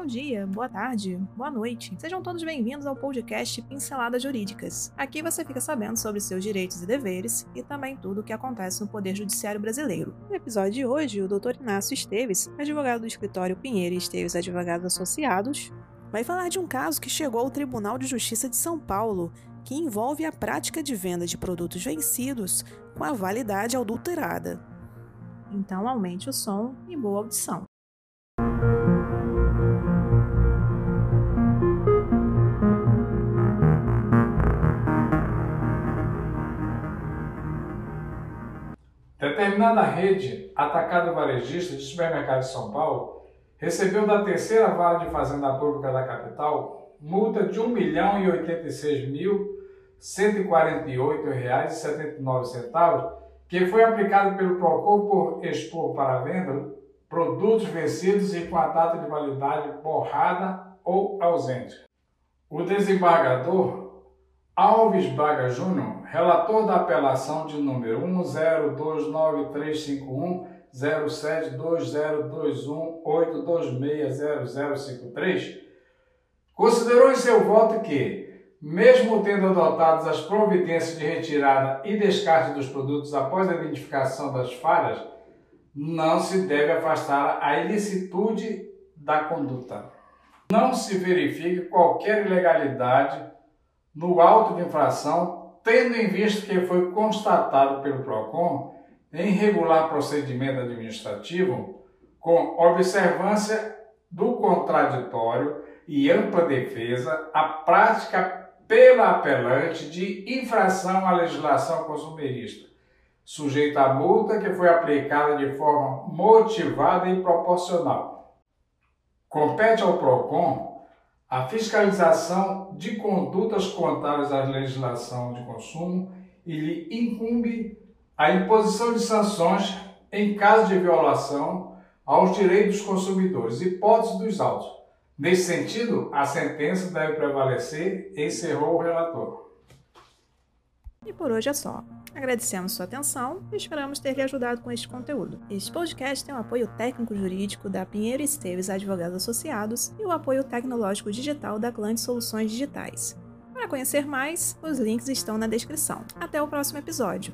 Bom dia, boa tarde, boa noite. Sejam todos bem-vindos ao podcast Pinceladas Jurídicas. Aqui você fica sabendo sobre seus direitos e deveres e também tudo o que acontece no Poder Judiciário Brasileiro. No episódio de hoje, o Dr. Inácio Esteves, advogado do escritório Pinheiro e Esteves Advogados Associados, vai falar de um caso que chegou ao Tribunal de Justiça de São Paulo, que envolve a prática de venda de produtos vencidos com a validade adulterada. Então aumente o som e boa audição. Determinada rede atacada varejista de supermercados de São Paulo recebeu da terceira vara de fazenda pública da capital multa de R$ 1.086.148,79, que foi aplicada pelo PROCON por expor para venda produtos vencidos e com a data de validade borrada ou ausente. O desembargador Alves Braga Júnior, relator da apelação de número 1029351-07202182600053, considerou em seu voto que, mesmo tendo adotadas as providências de retirada e descarte dos produtos após a identificação das falhas, não se deve afastar a ilicitude da conduta. Não se verifique qualquer ilegalidade no auto de infração, tendo em vista que foi constatado pelo PROCON em regular procedimento administrativo com observância do contraditório e ampla defesa a prática pela apelante de infração à legislação consumerista, sujeita à multa que foi aplicada de forma motivada e proporcional. Compete ao PROCON a fiscalização de condutas contrárias à legislação de consumo e lhe incumbe a imposição de sanções em caso de violação aos direitos dos consumidores, hipótese dos autos. Nesse sentido, a sentença deve prevalecer, encerrou o relator. E por hoje é só. Agradecemos sua atenção e esperamos ter lhe ajudado com este conteúdo. Este podcast tem o apoio técnico-jurídico da Pinheiro Esteves Advogados Associados e o apoio tecnológico digital da Clã Soluções Digitais. Para conhecer mais, os links estão na descrição. Até o próximo episódio.